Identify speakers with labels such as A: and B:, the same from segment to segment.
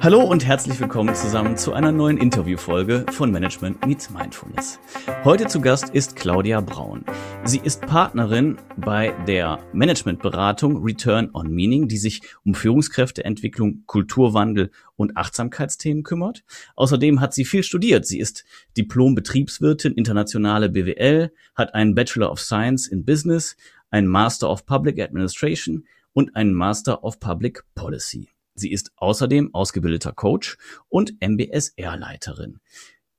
A: Hallo und herzlich willkommen zusammen zu einer neuen Interviewfolge von Management Meets Mindfulness. Heute zu Gast ist Claudia Braun. Sie ist Partnerin bei der Managementberatung Return on Meaning, die sich um Führungskräfteentwicklung, Kulturwandel und Achtsamkeitsthemen kümmert. Außerdem hat sie viel studiert. Sie ist Diplom-Betriebswirtin internationale BWL, hat einen Bachelor of Science in Business, einen Master of Public Administration und einen Master of Public Policy. Sie ist außerdem ausgebildeter Coach und MBSR-Leiterin.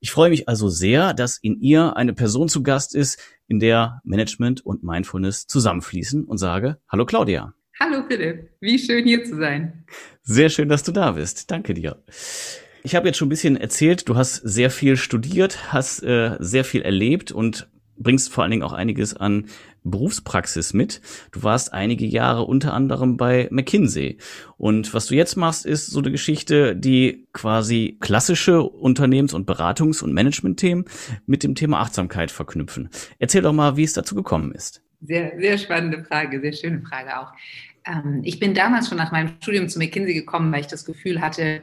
A: Ich freue mich also sehr, dass in ihr eine Person zu Gast ist, in der Management und Mindfulness zusammenfließen und sage, hallo Claudia.
B: Hallo Philipp, wie schön hier zu sein.
A: Sehr schön, dass du da bist. Danke dir. Ich habe jetzt schon ein bisschen erzählt, du hast sehr viel studiert, hast äh, sehr viel erlebt und bringst vor allen Dingen auch einiges an Berufspraxis mit. Du warst einige Jahre unter anderem bei McKinsey. Und was du jetzt machst, ist so eine Geschichte, die quasi klassische Unternehmens- und Beratungs- und Managementthemen mit dem Thema Achtsamkeit verknüpfen. Erzähl doch mal, wie es dazu gekommen ist.
B: Sehr, sehr spannende Frage, sehr schöne Frage auch. Ähm, ich bin damals schon nach meinem Studium zu McKinsey gekommen, weil ich das Gefühl hatte,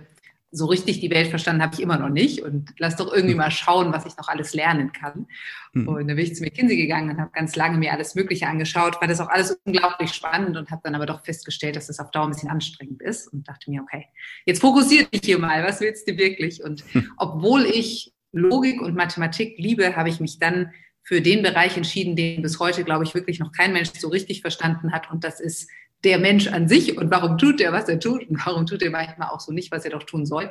B: so richtig die Welt verstanden habe ich immer noch nicht und lass doch irgendwie hm. mal schauen, was ich noch alles lernen kann. Mhm. Und dann bin ich zu McKinsey gegangen und habe ganz lange mir alles Mögliche angeschaut, war das auch alles unglaublich spannend und habe dann aber doch festgestellt, dass das auf Dauer ein bisschen anstrengend ist und dachte mir, okay, jetzt fokussiere dich hier mal, was willst du wirklich? Und hm. obwohl ich Logik und Mathematik liebe, habe ich mich dann für den Bereich entschieden, den bis heute, glaube ich, wirklich noch kein Mensch so richtig verstanden hat. Und das ist der Mensch an sich und warum tut er, was er tut und warum tut er manchmal auch so nicht, was er doch tun soll.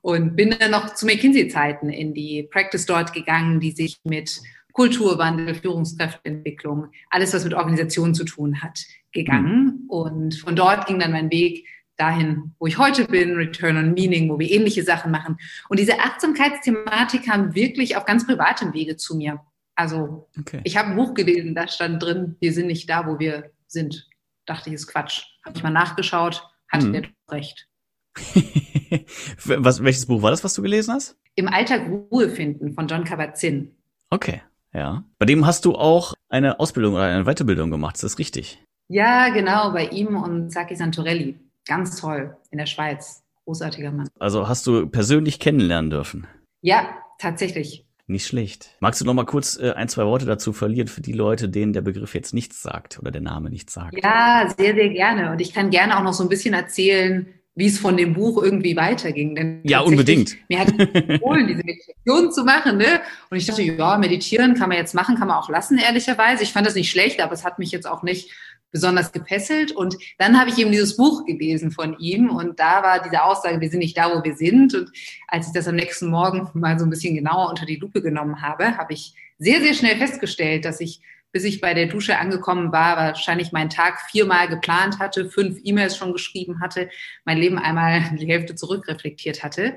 B: Und bin dann noch zu McKinsey-Zeiten in die Practice dort gegangen, die sich mit Kulturwandel, Führungskräfteentwicklung, alles, was mit Organisationen zu tun hat, gegangen. Mhm. Und von dort ging dann mein Weg dahin, wo ich heute bin, Return on Meaning, wo wir ähnliche Sachen machen. Und diese Achtsamkeitsthematik kam wirklich auf ganz privatem Wege zu mir. Also okay. ich habe ein Buch gelesen, da stand drin, wir sind nicht da, wo wir sind dachte ich, ist Quatsch. Habe ich mal nachgeschaut, hatte hm. der recht.
A: was, welches Buch war das, was du gelesen hast?
B: Im Alltag Ruhe finden von John Kabat-Zinn.
A: Okay, ja. Bei dem hast du auch eine Ausbildung oder eine Weiterbildung gemacht, ist das richtig?
B: Ja, genau, bei ihm und Saki Santorelli. Ganz toll, in der Schweiz. Großartiger Mann.
A: Also hast du persönlich kennenlernen dürfen?
B: Ja, tatsächlich.
A: Nicht schlecht. Magst du noch mal kurz äh, ein, zwei Worte dazu verlieren für die Leute, denen der Begriff jetzt nichts sagt oder der Name nichts sagt?
B: Ja, sehr, sehr gerne. Und ich kann gerne auch noch so ein bisschen erzählen, wie es von dem Buch irgendwie weiterging.
A: Denn ja, unbedingt.
B: Mir hat empfohlen, diese Meditation zu machen. Ne? Und ich dachte, ja, meditieren kann man jetzt machen, kann man auch lassen, ehrlicherweise. Ich fand das nicht schlecht, aber es hat mich jetzt auch nicht besonders gepesselt. Und dann habe ich eben dieses Buch gelesen von ihm und da war diese Aussage, wir sind nicht da, wo wir sind. Und als ich das am nächsten Morgen mal so ein bisschen genauer unter die Lupe genommen habe, habe ich sehr, sehr schnell festgestellt, dass ich, bis ich bei der Dusche angekommen war, wahrscheinlich meinen Tag viermal geplant hatte, fünf E-Mails schon geschrieben hatte, mein Leben einmal die Hälfte zurückreflektiert hatte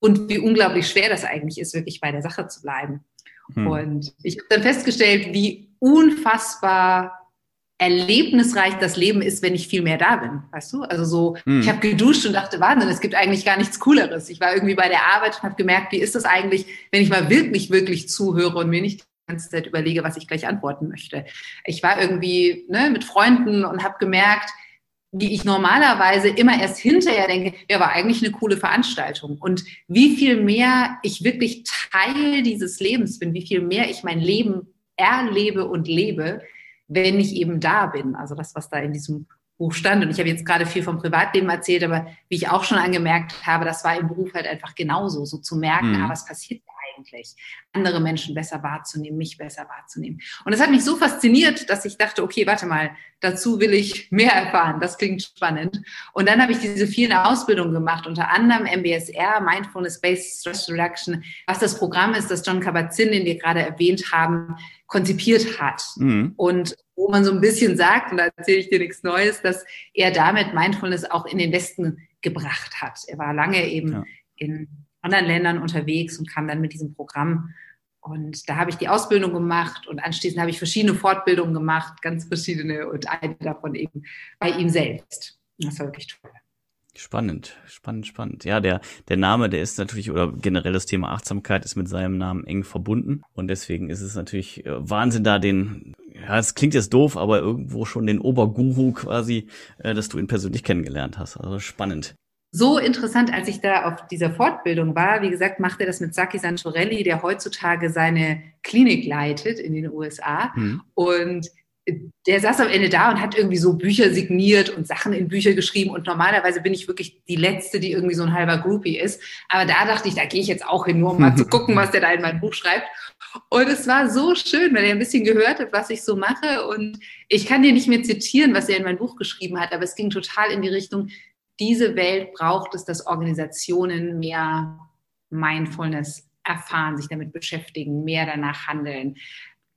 B: und wie unglaublich schwer das eigentlich ist, wirklich bei der Sache zu bleiben. Hm. Und ich habe dann festgestellt, wie unfassbar erlebnisreich das Leben ist, wenn ich viel mehr da bin, weißt du? Also so, mhm. ich habe geduscht und dachte, Wahnsinn, es gibt eigentlich gar nichts Cooleres. Ich war irgendwie bei der Arbeit und habe gemerkt, wie ist das eigentlich, wenn ich mal wirklich, wirklich zuhöre und mir nicht die ganze Zeit überlege, was ich gleich antworten möchte. Ich war irgendwie ne, mit Freunden und habe gemerkt, wie ich normalerweise immer erst hinterher denke, ja, war eigentlich eine coole Veranstaltung. Und wie viel mehr ich wirklich Teil dieses Lebens bin, wie viel mehr ich mein Leben erlebe und lebe, wenn ich eben da bin. Also das, was da in diesem Buch stand. Und ich habe jetzt gerade viel vom Privatleben erzählt, aber wie ich auch schon angemerkt habe, das war im Beruf halt einfach genauso, so zu merken, mhm. ah, was passiert da eigentlich? Andere Menschen besser wahrzunehmen, mich besser wahrzunehmen. Und das hat mich so fasziniert, dass ich dachte, okay, warte mal, dazu will ich mehr erfahren. Das klingt spannend. Und dann habe ich diese vielen Ausbildungen gemacht, unter anderem MBSR, Mindfulness-Based Stress Reduction, was das Programm ist, das John Kabat-Zinn, den wir gerade erwähnt haben, konzipiert hat. Mhm. Und wo man so ein bisschen sagt, und da erzähle ich dir nichts Neues, dass er damit Mindfulness auch in den Westen gebracht hat. Er war lange eben ja. in anderen Ländern unterwegs und kam dann mit diesem Programm. Und da habe ich die Ausbildung gemacht und anschließend habe ich verschiedene Fortbildungen gemacht, ganz verschiedene und eine davon eben bei ihm selbst. Das war wirklich toll.
A: Spannend, spannend, spannend. Ja, der, der Name, der ist natürlich, oder generell das Thema Achtsamkeit ist mit seinem Namen eng verbunden. Und deswegen ist es natürlich äh, Wahnsinn, da den, ja, es klingt jetzt doof, aber irgendwo schon den Oberguru quasi, äh, dass du ihn persönlich kennengelernt hast. Also spannend.
B: So interessant, als ich da auf dieser Fortbildung war. Wie gesagt, macht er das mit Saki Santorelli, der heutzutage seine Klinik leitet in den USA. Mhm. Und der saß am Ende da und hat irgendwie so Bücher signiert und Sachen in Bücher geschrieben. Und normalerweise bin ich wirklich die Letzte, die irgendwie so ein halber Groupie ist. Aber da dachte ich, da gehe ich jetzt auch hin, nur um mal zu gucken, was der da in mein Buch schreibt. Und es war so schön, weil er ein bisschen gehört hat, was ich so mache. Und ich kann dir nicht mehr zitieren, was er in mein Buch geschrieben hat, aber es ging total in die Richtung, diese Welt braucht es, dass Organisationen mehr Mindfulness erfahren, sich damit beschäftigen, mehr danach handeln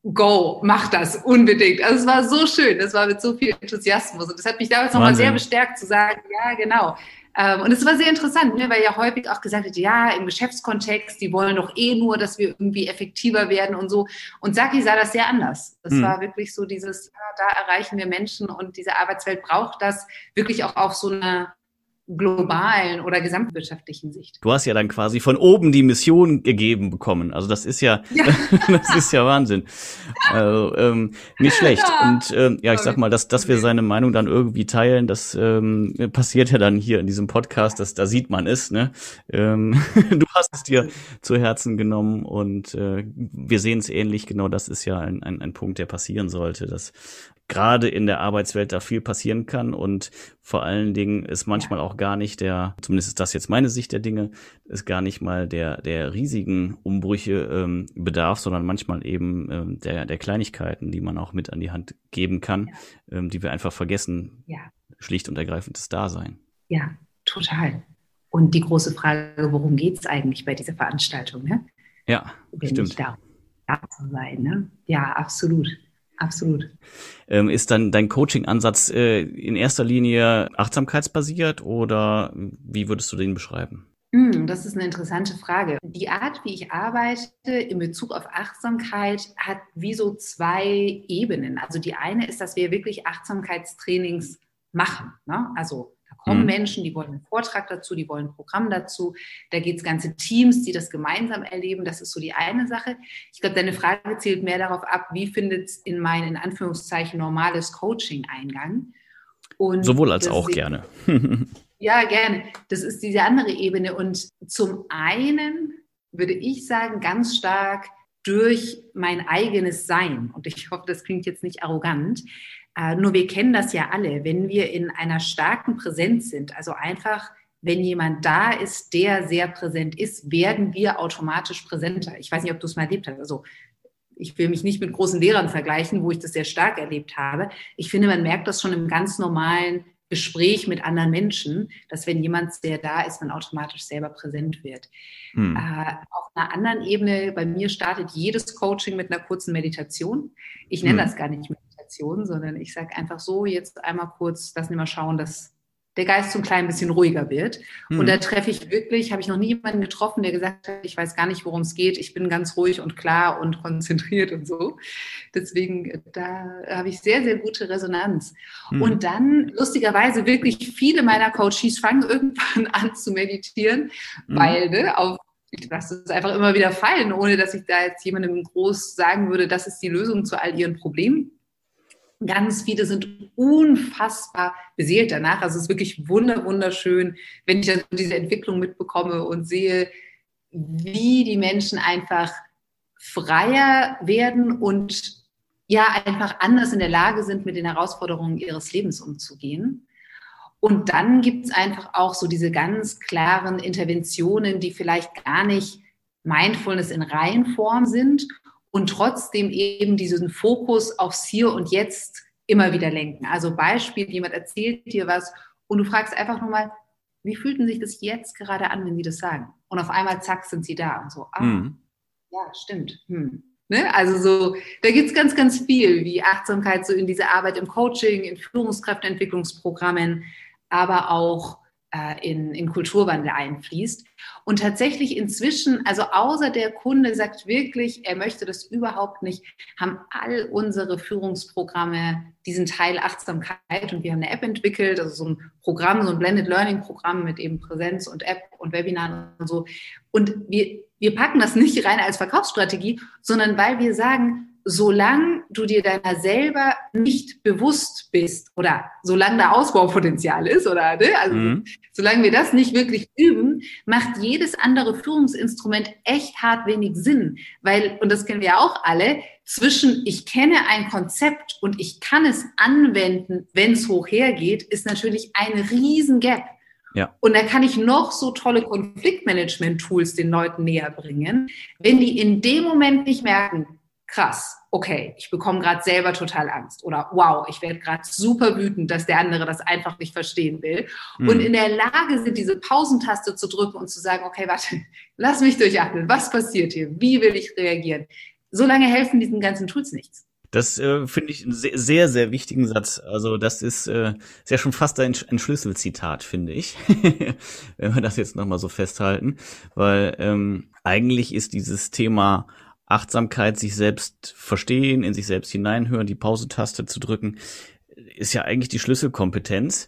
B: go, mach das unbedingt. Also es war so schön, es war mit so viel Enthusiasmus und das hat mich damals nochmal sehr bestärkt zu sagen, ja, genau. Ähm, und es war sehr interessant, ne, weil ja häufig auch gesagt wird, ja, im Geschäftskontext, die wollen doch eh nur, dass wir irgendwie effektiver werden und so. Und Saki sah das sehr anders. Das hm. war wirklich so dieses, ja, da erreichen wir Menschen und diese Arbeitswelt braucht das wirklich auch auf so eine globalen oder gesamtwirtschaftlichen Sicht.
A: Du hast ja dann quasi von oben die Mission gegeben bekommen. Also das ist ja, ja. das ist ja Wahnsinn. Also, ähm, nicht schlecht. Ja. Und ähm, ja, ich sag mal, dass, dass wir seine Meinung dann irgendwie teilen, das ähm, passiert ja dann hier in diesem Podcast, dass da sieht man es. Ne? Ähm, du hast es dir zu Herzen genommen und äh, wir sehen es ähnlich. Genau, das ist ja ein, ein, ein Punkt, der passieren sollte, dass gerade in der Arbeitswelt da viel passieren kann und vor allen Dingen ist manchmal auch gar nicht der, zumindest ist das jetzt meine Sicht der Dinge, ist gar nicht mal der, der riesigen Umbrüche ähm, bedarf, sondern manchmal eben ähm, der, der Kleinigkeiten, die man auch mit an die Hand geben kann, ja. ähm, die wir einfach vergessen. Ja. Schlicht und ergreifend das Dasein.
B: Ja, total. Und die große Frage, worum geht es eigentlich bei dieser Veranstaltung? Ne?
A: Ja, Wenn stimmt.
B: Da, da zu sein, ne? Ja, absolut. Absolut.
A: Ähm, ist dann dein Coaching-Ansatz äh, in erster Linie achtsamkeitsbasiert oder wie würdest du den beschreiben?
B: Hm, das ist eine interessante Frage. Die Art, wie ich arbeite in Bezug auf Achtsamkeit, hat wie so zwei Ebenen. Also die eine ist, dass wir wirklich Achtsamkeitstrainings machen. Ne? Also kommen mhm. Menschen, die wollen einen Vortrag dazu, die wollen ein Programm dazu. Da geht es ganze Teams, die das gemeinsam erleben. Das ist so die eine Sache. Ich glaube, deine Frage zielt mehr darauf ab, wie findet es in mein, in Anführungszeichen, normales Coaching Eingang.
A: Und Sowohl als auch gerne.
B: ja, gerne. Das ist diese andere Ebene. Und zum einen würde ich sagen, ganz stark durch mein eigenes Sein. Und ich hoffe, das klingt jetzt nicht arrogant. Äh, nur wir kennen das ja alle, wenn wir in einer starken Präsenz sind, also einfach, wenn jemand da ist, der sehr präsent ist, werden wir automatisch präsenter. Ich weiß nicht, ob du es mal erlebt hast. Also ich will mich nicht mit großen Lehrern vergleichen, wo ich das sehr stark erlebt habe. Ich finde, man merkt das schon im ganz normalen Gespräch mit anderen Menschen, dass wenn jemand sehr da ist, man automatisch selber präsent wird. Hm. Äh, auf einer anderen Ebene, bei mir startet jedes Coaching mit einer kurzen Meditation. Ich nenne hm. das gar nicht mehr Meditation, sondern ich sage einfach so, jetzt einmal kurz, lassen wir mal schauen, dass der Geist so ein klein bisschen ruhiger wird. Hm. Und da treffe ich wirklich, habe ich noch nie jemanden getroffen, der gesagt hat, ich weiß gar nicht, worum es geht, ich bin ganz ruhig und klar und konzentriert und so. Deswegen, da habe ich sehr, sehr gute Resonanz. Hm. Und dann, lustigerweise, wirklich viele meiner Coaches fangen irgendwann an zu meditieren, hm. weil ne, auf ich lasse es einfach immer wieder fallen, ohne dass ich da jetzt jemandem groß sagen würde, das ist die Lösung zu all ihren Problemen. Ganz viele sind unfassbar beseelt danach. Also es ist wirklich wunderschön, wenn ich dann diese Entwicklung mitbekomme und sehe, wie die Menschen einfach freier werden und ja, einfach anders in der Lage sind, mit den Herausforderungen ihres Lebens umzugehen. Und dann gibt es einfach auch so diese ganz klaren Interventionen, die vielleicht gar nicht Mindfulness in Reihenform sind und trotzdem eben diesen Fokus aufs Hier und Jetzt immer wieder lenken. Also Beispiel, jemand erzählt dir was und du fragst einfach nur mal, wie fühlten sich das jetzt gerade an, wenn sie das sagen? Und auf einmal, zack, sind sie da und so, ah, mhm. ja, stimmt. Hm. Ne? Also so, da gibt es ganz, ganz viel, wie Achtsamkeit so in diese Arbeit im Coaching, in Führungskräfteentwicklungsprogrammen, aber auch in, in Kulturwandel einfließt. Und tatsächlich inzwischen, also außer der Kunde sagt wirklich, er möchte das überhaupt nicht, haben all unsere Führungsprogramme diesen Teil Achtsamkeit und wir haben eine App entwickelt, also so ein Programm, so ein Blended Learning Programm mit eben Präsenz und App und Webinaren und so. Und wir, wir packen das nicht rein als Verkaufsstrategie, sondern weil wir sagen, solange du dir deiner selber nicht bewusst bist oder solange da Ausbaupotenzial ist oder ne, also mhm. solange wir das nicht wirklich üben, macht jedes andere Führungsinstrument echt hart wenig Sinn, weil und das kennen wir auch alle zwischen ich kenne ein Konzept und ich kann es anwenden, wenn es hoch hergeht, ist natürlich ein riesen Gap. Ja. Und da kann ich noch so tolle Konfliktmanagement-Tools den Leuten näher bringen. Wenn die in dem Moment nicht merken, krass, okay, ich bekomme gerade selber total Angst oder wow, ich werde gerade super wütend, dass der andere das einfach nicht verstehen will mhm. und in der Lage sind, diese Pausentaste zu drücken und zu sagen, okay, warte, lass mich durchatmen, was passiert hier, wie will ich reagieren? Solange helfen diesen ganzen Tools nichts.
A: Das äh, finde ich einen sehr, sehr, sehr wichtigen Satz. Also das ist, äh, ist ja schon fast ein, ein Schlüsselzitat, finde ich, wenn wir das jetzt nochmal so festhalten. Weil ähm, eigentlich ist dieses Thema Achtsamkeit, sich selbst verstehen, in sich selbst hineinhören, die Pausetaste zu drücken, ist ja eigentlich die Schlüsselkompetenz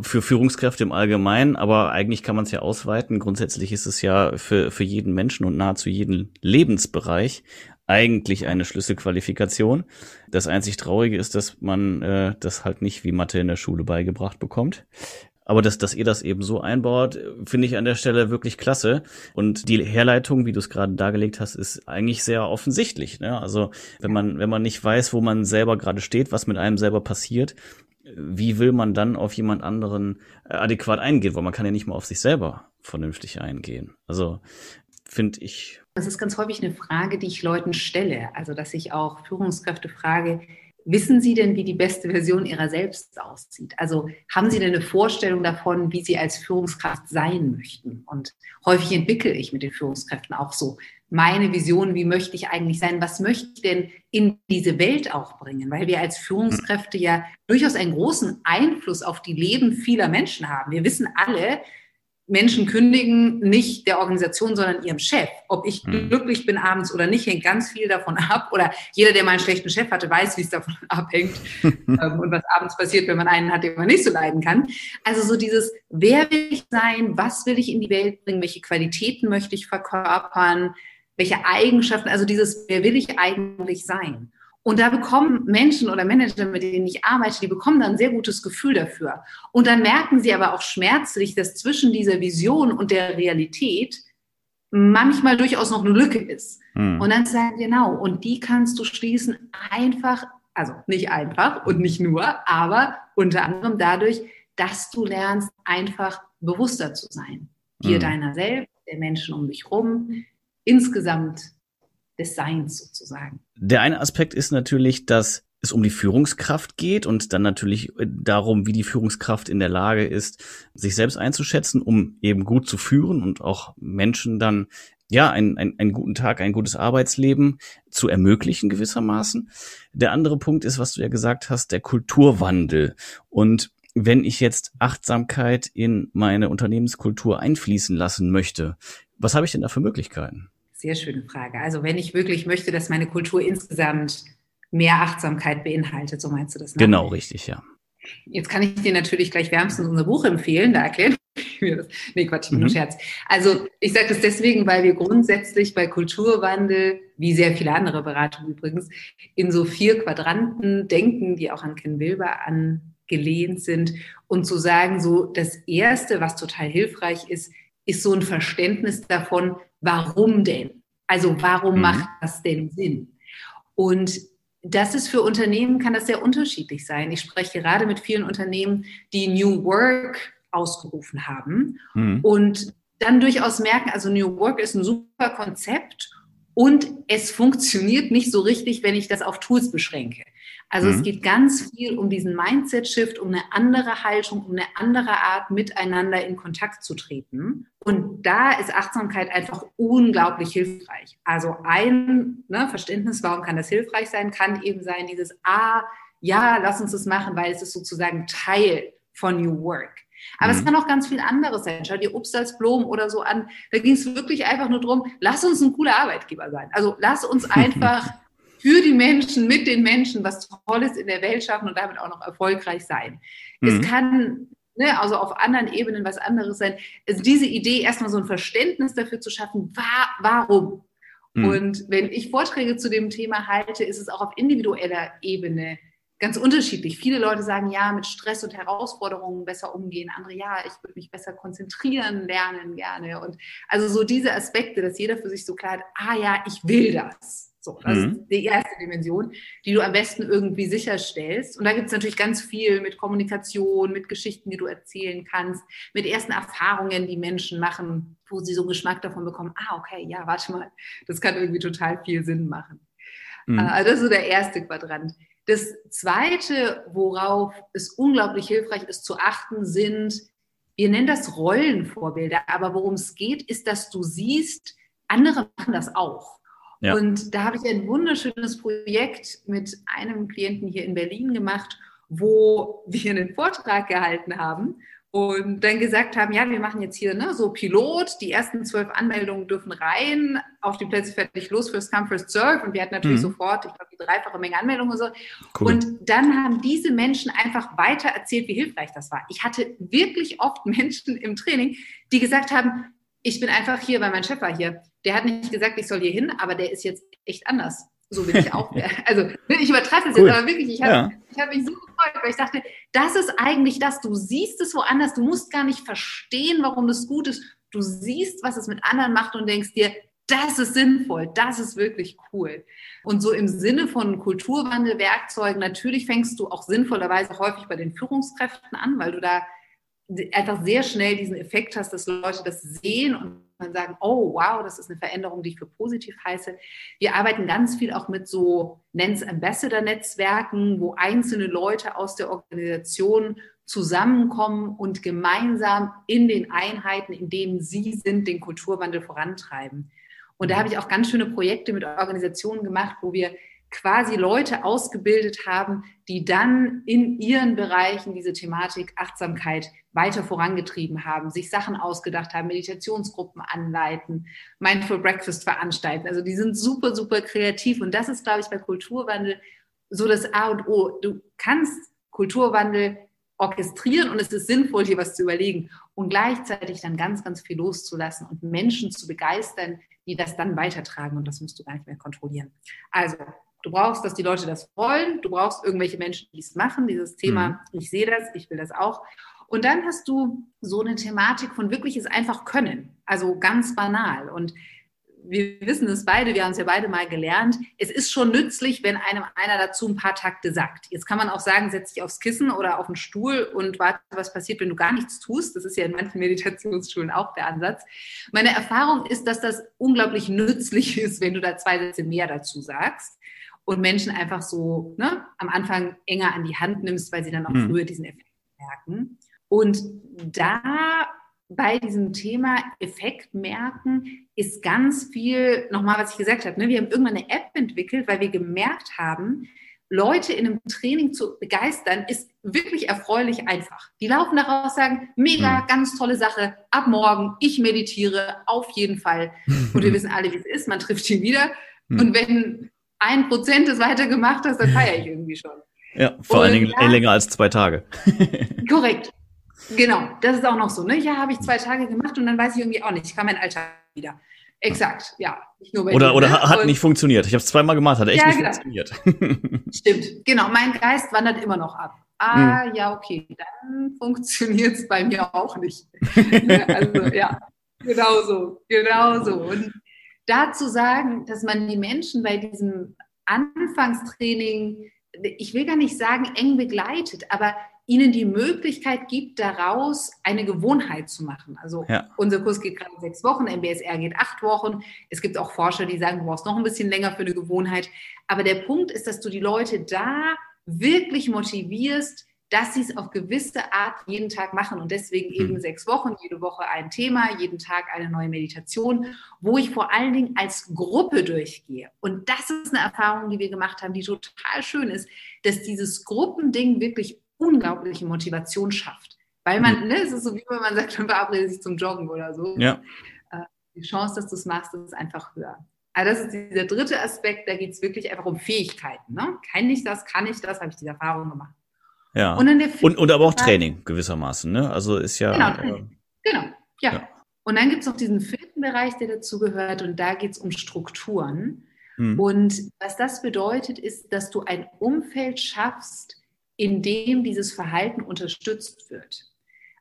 A: für Führungskräfte im Allgemeinen, aber eigentlich kann man es ja ausweiten. Grundsätzlich ist es ja für, für jeden Menschen und nahezu jeden Lebensbereich eigentlich eine Schlüsselqualifikation. Das einzig Traurige ist, dass man äh, das halt nicht wie Mathe in der Schule beigebracht bekommt. Aber dass, dass ihr das eben so einbaut, finde ich an der Stelle wirklich klasse. Und die Herleitung, wie du es gerade dargelegt hast, ist eigentlich sehr offensichtlich. Ne? Also wenn man, wenn man nicht weiß, wo man selber gerade steht, was mit einem selber passiert, wie will man dann auf jemand anderen äh, adäquat eingehen? Weil man kann ja nicht mal auf sich selber vernünftig eingehen. Also finde ich.
B: Das ist ganz häufig eine Frage, die ich Leuten stelle. Also, dass ich auch Führungskräfte frage, wissen Sie denn, wie die beste Version Ihrer selbst aussieht? Also haben Sie denn eine Vorstellung davon, wie Sie als Führungskraft sein möchten? Und häufig entwickle ich mit den Führungskräften auch so meine Vision, wie möchte ich eigentlich sein? Was möchte ich denn in diese Welt auch bringen? Weil wir als Führungskräfte ja durchaus einen großen Einfluss auf die Leben vieler Menschen haben. Wir wissen alle, Menschen kündigen nicht der Organisation, sondern ihrem Chef. Ob ich hm. glücklich bin abends oder nicht, hängt ganz viel davon ab. Oder jeder, der mal einen schlechten Chef hatte, weiß, wie es davon abhängt ähm, und was abends passiert, wenn man einen hat, den man nicht so leiden kann. Also so dieses, wer will ich sein? Was will ich in die Welt bringen? Welche Qualitäten möchte ich verkörpern? Welche Eigenschaften? Also dieses, wer will ich eigentlich sein? Und da bekommen Menschen oder Manager, mit denen ich arbeite, die bekommen dann ein sehr gutes Gefühl dafür. Und dann merken sie aber auch schmerzlich, dass zwischen dieser Vision und der Realität manchmal durchaus noch eine Lücke ist. Hm. Und dann sagen, genau, und die kannst du schließen einfach, also nicht einfach und nicht nur, aber unter anderem dadurch, dass du lernst, einfach bewusster zu sein. Dir hm. deiner selbst, der Menschen um dich rum, insgesamt des Seins sozusagen.
A: Der eine Aspekt ist natürlich, dass es um die Führungskraft geht und dann natürlich äh, darum, wie die Führungskraft in der Lage ist, sich selbst einzuschätzen, um eben gut zu führen und auch Menschen dann ja, einen, einen, einen guten Tag, ein gutes Arbeitsleben zu ermöglichen gewissermaßen. Der andere Punkt ist, was du ja gesagt hast, der Kulturwandel. Und wenn ich jetzt Achtsamkeit in meine Unternehmenskultur einfließen lassen möchte, was habe ich denn da für Möglichkeiten?
B: Sehr schöne Frage. Also wenn ich wirklich möchte, dass meine Kultur insgesamt mehr Achtsamkeit beinhaltet, so meinst du das?
A: Ne? Genau, richtig, ja.
B: Jetzt kann ich dir natürlich gleich wärmstens unser Buch empfehlen, da erklären wir das. Nee, Quatsch, mhm. nur Scherz. Also ich sage das deswegen, weil wir grundsätzlich bei Kulturwandel, wie sehr viele andere Beratungen übrigens, in so vier Quadranten denken, die auch an Ken Wilber angelehnt sind. Und zu sagen, so das Erste, was total hilfreich ist, ist so ein Verständnis davon, warum denn? Also warum mhm. macht das denn Sinn? Und das ist für Unternehmen, kann das sehr unterschiedlich sein. Ich spreche gerade mit vielen Unternehmen, die New Work ausgerufen haben mhm. und dann durchaus merken, also New Work ist ein super Konzept und es funktioniert nicht so richtig, wenn ich das auf Tools beschränke. Also mhm. es geht ganz viel um diesen Mindset-Shift, um eine andere Haltung, um eine andere Art, miteinander in Kontakt zu treten. Und da ist Achtsamkeit einfach unglaublich hilfreich. Also ein ne, Verständnis, warum kann das hilfreich sein, kann eben sein, dieses, ah, ja, lass uns das machen, weil es ist sozusagen Teil von New Work. Aber mhm. es kann auch ganz viel anderes sein. Schau dir Obst als Blumen oder so an. Da ging es wirklich einfach nur darum, lass uns ein cooler Arbeitgeber sein. Also lass uns einfach für die Menschen, mit den Menschen was Tolles in der Welt schaffen und damit auch noch erfolgreich sein. Mhm. Es kann ne, also auf anderen Ebenen was anderes sein. Also diese Idee, erstmal so ein Verständnis dafür zu schaffen, war, warum? Mhm. Und wenn ich Vorträge zu dem Thema halte, ist es auch auf individueller Ebene ganz unterschiedlich. Viele Leute sagen, ja, mit Stress und Herausforderungen besser umgehen. Andere, ja, ich würde mich besser konzentrieren, lernen gerne. Und also so diese Aspekte, dass jeder für sich so klar hat, ah ja, ich will das. So, das mhm. ist die erste Dimension, die du am besten irgendwie sicherstellst. Und da gibt es natürlich ganz viel mit Kommunikation, mit Geschichten, die du erzählen kannst, mit ersten Erfahrungen, die Menschen machen, wo sie so Geschmack davon bekommen, ah, okay, ja, warte mal, das kann irgendwie total viel Sinn machen. Mhm. Also das ist so der erste Quadrant. Das zweite, worauf es unglaublich hilfreich ist zu achten, sind, wir nennen das Rollenvorbilder, aber worum es geht, ist, dass du siehst, andere machen das auch. Ja. Und da habe ich ein wunderschönes Projekt mit einem Klienten hier in Berlin gemacht, wo wir einen Vortrag gehalten haben und dann gesagt haben, ja, wir machen jetzt hier ne, so Pilot, die ersten zwölf Anmeldungen dürfen rein, auf die Plätze fertig los, first come, first serve. Und wir hatten natürlich mhm. sofort, ich glaube, die dreifache Menge Anmeldungen und so. Cool. Und dann haben diese Menschen einfach weiter erzählt, wie hilfreich das war. Ich hatte wirklich oft Menschen im Training, die gesagt haben, ich bin einfach hier, weil mein Chef war hier. Der hat nicht gesagt, ich soll hier hin, aber der ist jetzt echt anders. So bin ich auch. also ich übertreibe es cool. jetzt, aber wirklich, ich habe ja. hab mich so gefreut, weil ich dachte, das ist eigentlich das, du siehst es woanders, du musst gar nicht verstehen, warum das gut ist. Du siehst, was es mit anderen macht und denkst dir, das ist sinnvoll, das ist wirklich cool. Und so im Sinne von Kulturwandelwerkzeugen, natürlich fängst du auch sinnvollerweise häufig bei den Führungskräften an, weil du da einfach sehr schnell diesen Effekt hast, dass Leute das sehen und man sagen, oh wow, das ist eine Veränderung, die ich für positiv heiße. Wir arbeiten ganz viel auch mit so Nens Ambassador-Netzwerken, wo einzelne Leute aus der Organisation zusammenkommen und gemeinsam in den Einheiten, in denen sie sind, den Kulturwandel vorantreiben. Und da habe ich auch ganz schöne Projekte mit Organisationen gemacht, wo wir quasi Leute ausgebildet haben, die dann in ihren Bereichen diese Thematik Achtsamkeit weiter vorangetrieben haben, sich Sachen ausgedacht haben, Meditationsgruppen anleiten, Mindful Breakfast veranstalten. Also die sind super, super kreativ. Und das ist, glaube ich, bei Kulturwandel so das A und O. Du kannst Kulturwandel orchestrieren und es ist sinnvoll, hier was zu überlegen und gleichzeitig dann ganz, ganz viel loszulassen und Menschen zu begeistern, die das dann weitertragen und das musst du gar nicht mehr kontrollieren. Also Du brauchst, dass die Leute das wollen. Du brauchst irgendwelche Menschen, die es machen. Dieses Thema, mhm. ich sehe das, ich will das auch. Und dann hast du so eine Thematik von wirkliches einfach können. Also ganz banal. Und wir wissen es beide, wir haben es ja beide mal gelernt. Es ist schon nützlich, wenn einem einer dazu ein paar Takte sagt. Jetzt kann man auch sagen, setz dich aufs Kissen oder auf den Stuhl und warte, was passiert, wenn du gar nichts tust. Das ist ja in manchen Meditationsschulen auch der Ansatz. Meine Erfahrung ist, dass das unglaublich nützlich ist, wenn du da zwei Sätze mehr dazu sagst und Menschen einfach so ne, am Anfang enger an die Hand nimmst, weil sie dann auch mhm. früher diesen Effekt merken. Und da bei diesem Thema Effekt merken ist ganz viel, nochmal, was ich gesagt habe, ne, wir haben irgendwann eine App entwickelt, weil wir gemerkt haben, Leute in einem Training zu begeistern, ist wirklich erfreulich einfach. Die laufen daraus, sagen, mega, mhm. ganz tolle Sache, ab morgen, ich meditiere, auf jeden Fall. Und wir wissen alle, wie es ist, man trifft ihn wieder. Mhm. Und wenn ein Prozent es weitergemacht hast, dann feiere ich irgendwie schon.
A: Ja, vor und allen Dingen ja, länger als zwei Tage.
B: korrekt. Genau, das ist auch noch so. Ne? Ja, habe ich zwei Tage gemacht und dann weiß ich irgendwie auch nicht. Ich kann mein Alltag wieder. Exakt, ja.
A: Nicht nur bei oder dir, oder ne? hat und, nicht funktioniert. Ich habe es zweimal gemacht, hat echt ja, nicht genau. funktioniert.
B: Stimmt, genau. Mein Geist wandert immer noch ab. Ah, mhm. ja, okay, dann funktioniert es bei mir auch nicht. also ja, genau so, genau so. Und dazu sagen, dass man die Menschen bei diesem Anfangstraining, ich will gar nicht sagen eng begleitet, aber ihnen die Möglichkeit gibt, daraus eine Gewohnheit zu machen. Also ja. unser Kurs geht gerade sechs Wochen, MBSR geht acht Wochen. Es gibt auch Forscher, die sagen, du brauchst noch ein bisschen länger für eine Gewohnheit. Aber der Punkt ist, dass du die Leute da wirklich motivierst, dass sie es auf gewisse Art jeden Tag machen und deswegen mhm. eben sechs Wochen, jede Woche ein Thema, jeden Tag eine neue Meditation, wo ich vor allen Dingen als Gruppe durchgehe. Und das ist eine Erfahrung, die wir gemacht haben, die total schön ist, dass dieses Gruppending wirklich unglaubliche Motivation schafft. Weil man, mhm. ne, es ist so wie wenn man sagt, man verabredet sich zum Joggen oder so. Ja. Äh, die Chance, dass du es machst, ist einfach höher. Also das ist dieser dritte Aspekt, da geht es wirklich einfach um Fähigkeiten. Ne? Kann ich das, kann ich das, habe ich diese Erfahrung gemacht.
A: Ja. Und, und, und aber auch Training gewissermaßen, ne? Also ist ja.
B: Genau, äh, genau. Ja. ja. Und dann gibt es noch diesen vierten Bereich, der dazu gehört, und da geht es um Strukturen. Mhm. Und was das bedeutet, ist, dass du ein Umfeld schaffst, in dem dieses Verhalten unterstützt wird.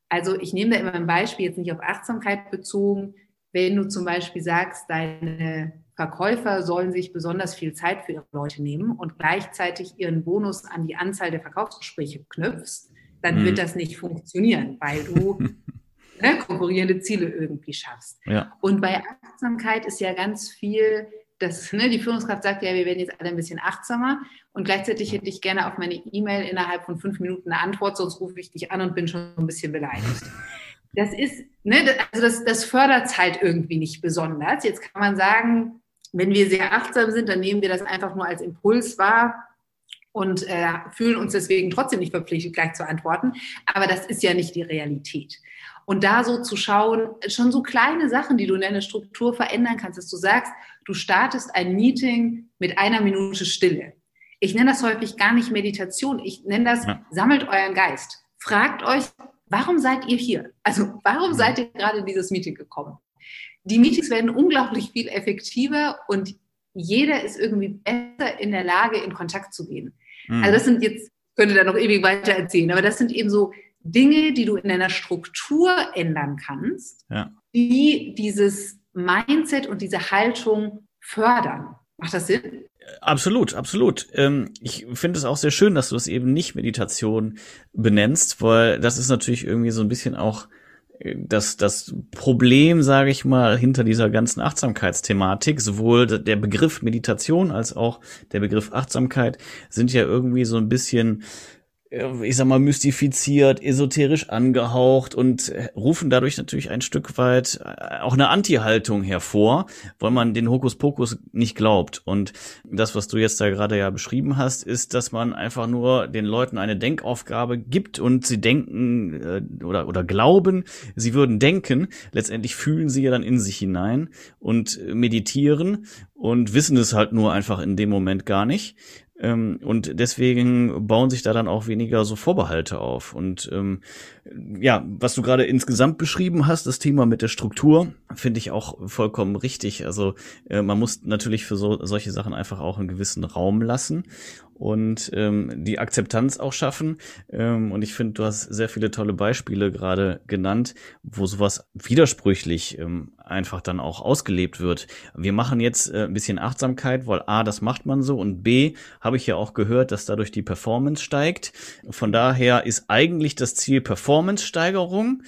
B: Also ich nehme da immer ein Beispiel, jetzt nicht auf Achtsamkeit bezogen, wenn du zum Beispiel sagst, deine Verkäufer sollen sich besonders viel Zeit für ihre Leute nehmen und gleichzeitig ihren Bonus an die Anzahl der Verkaufsgespräche knüpfst, dann mhm. wird das nicht funktionieren, weil du ne, konkurrierende Ziele irgendwie schaffst. Ja. Und bei Achtsamkeit ist ja ganz viel, dass ne, die Führungskraft sagt, ja, wir werden jetzt alle ein bisschen achtsamer und gleichzeitig hätte ich gerne auf meine E-Mail innerhalb von fünf Minuten eine Antwort, sonst rufe ich dich an und bin schon ein bisschen beleidigt das ist, ne, also das, das fördert es halt irgendwie nicht besonders. Jetzt kann man sagen, wenn wir sehr achtsam sind, dann nehmen wir das einfach nur als Impuls wahr und äh, fühlen uns deswegen trotzdem nicht verpflichtet, gleich zu antworten. Aber das ist ja nicht die Realität. Und da so zu schauen, schon so kleine Sachen, die du in deiner Struktur verändern kannst, dass du sagst, du startest ein Meeting mit einer Minute Stille. Ich nenne das häufig gar nicht Meditation. Ich nenne das, ja. sammelt euren Geist. Fragt euch, warum seid ihr hier? Also warum seid ihr gerade in dieses Meeting gekommen? Die Meetings werden unglaublich viel effektiver und jeder ist irgendwie besser in der Lage, in Kontakt zu gehen. Mhm. Also das sind jetzt, ich könnte da noch ewig weiter erzählen, aber das sind eben so Dinge, die du in deiner Struktur ändern kannst, ja. die dieses Mindset und diese Haltung fördern. Macht das Sinn?
A: Absolut, absolut. Ähm, ich finde es auch sehr schön, dass du es eben nicht Meditation benennst, weil das ist natürlich irgendwie so ein bisschen auch das, das Problem, sage ich mal, hinter dieser ganzen Achtsamkeitsthematik, sowohl der Begriff Meditation als auch der Begriff Achtsamkeit sind ja irgendwie so ein bisschen ich sag mal, mystifiziert, esoterisch angehaucht und äh, rufen dadurch natürlich ein Stück weit äh, auch eine Anti-Haltung hervor, weil man den Hokuspokus nicht glaubt. Und das, was du jetzt da gerade ja beschrieben hast, ist, dass man einfach nur den Leuten eine Denkaufgabe gibt und sie denken äh, oder, oder glauben, sie würden denken. Letztendlich fühlen sie ja dann in sich hinein und meditieren und wissen es halt nur einfach in dem Moment gar nicht. Ähm, und deswegen bauen sich da dann auch weniger so Vorbehalte auf. Und ähm, ja, was du gerade insgesamt beschrieben hast, das Thema mit der Struktur, finde ich auch vollkommen richtig. Also äh, man muss natürlich für so solche Sachen einfach auch einen gewissen Raum lassen und ähm, die Akzeptanz auch schaffen. Ähm, und ich finde, du hast sehr viele tolle Beispiele gerade genannt, wo sowas widersprüchlich ähm, einfach dann auch ausgelebt wird. Wir machen jetzt äh, ein bisschen Achtsamkeit, weil A, das macht man so und B, habe ich ja auch gehört, dass dadurch die Performance steigt. Von daher ist eigentlich das Ziel Performance-Steigerung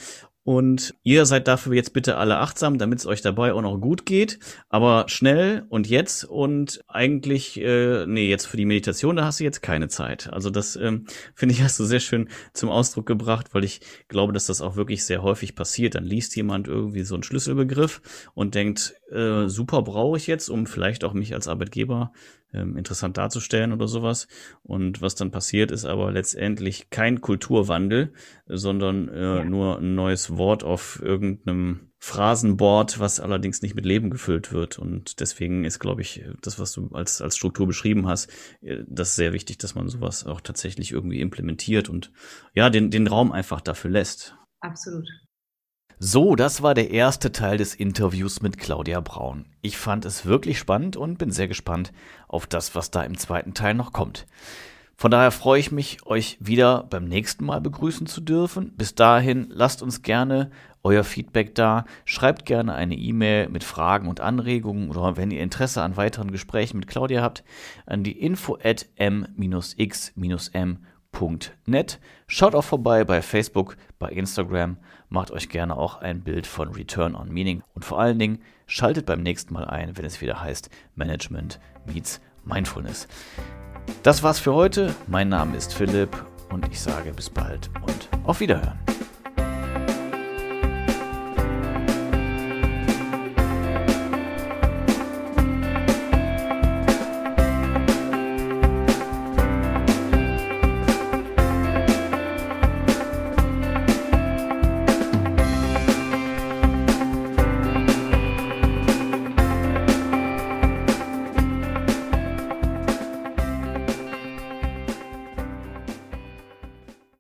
A: und ihr seid dafür jetzt bitte alle achtsam, damit es euch dabei auch noch gut geht. Aber schnell und jetzt und eigentlich, äh, nee, jetzt für die Meditation, da hast du jetzt keine Zeit. Also das ähm, finde ich, hast du sehr schön zum Ausdruck gebracht, weil ich glaube, dass das auch wirklich sehr häufig passiert. Dann liest jemand irgendwie so einen Schlüsselbegriff und denkt, äh, super brauche ich jetzt, um vielleicht auch mich als Arbeitgeber ähm, interessant darzustellen oder sowas. Und was dann passiert, ist aber letztendlich kein Kulturwandel, sondern äh, ja. nur ein neues Wort auf irgendeinem Phrasenboard, was allerdings nicht mit Leben gefüllt wird. Und deswegen ist, glaube ich, das, was du als, als Struktur beschrieben hast, äh, das ist sehr wichtig, dass man sowas auch tatsächlich irgendwie implementiert und ja, den, den Raum einfach dafür lässt.
B: Absolut.
A: So, das war der erste Teil des Interviews mit Claudia Braun. Ich fand es wirklich spannend und bin sehr gespannt auf das, was da im zweiten Teil noch kommt. Von daher freue ich mich, euch wieder beim nächsten Mal begrüßen zu dürfen. Bis dahin lasst uns gerne euer Feedback da. Schreibt gerne eine E-Mail mit Fragen und Anregungen oder wenn ihr Interesse an weiteren Gesprächen mit Claudia habt, an die info at m-x-m Net. Schaut auch vorbei bei Facebook, bei Instagram, macht euch gerne auch ein Bild von Return on Meaning und vor allen Dingen schaltet beim nächsten Mal ein, wenn es wieder heißt Management meets Mindfulness. Das war's für heute. Mein Name ist Philipp und ich sage bis bald und auf Wiederhören.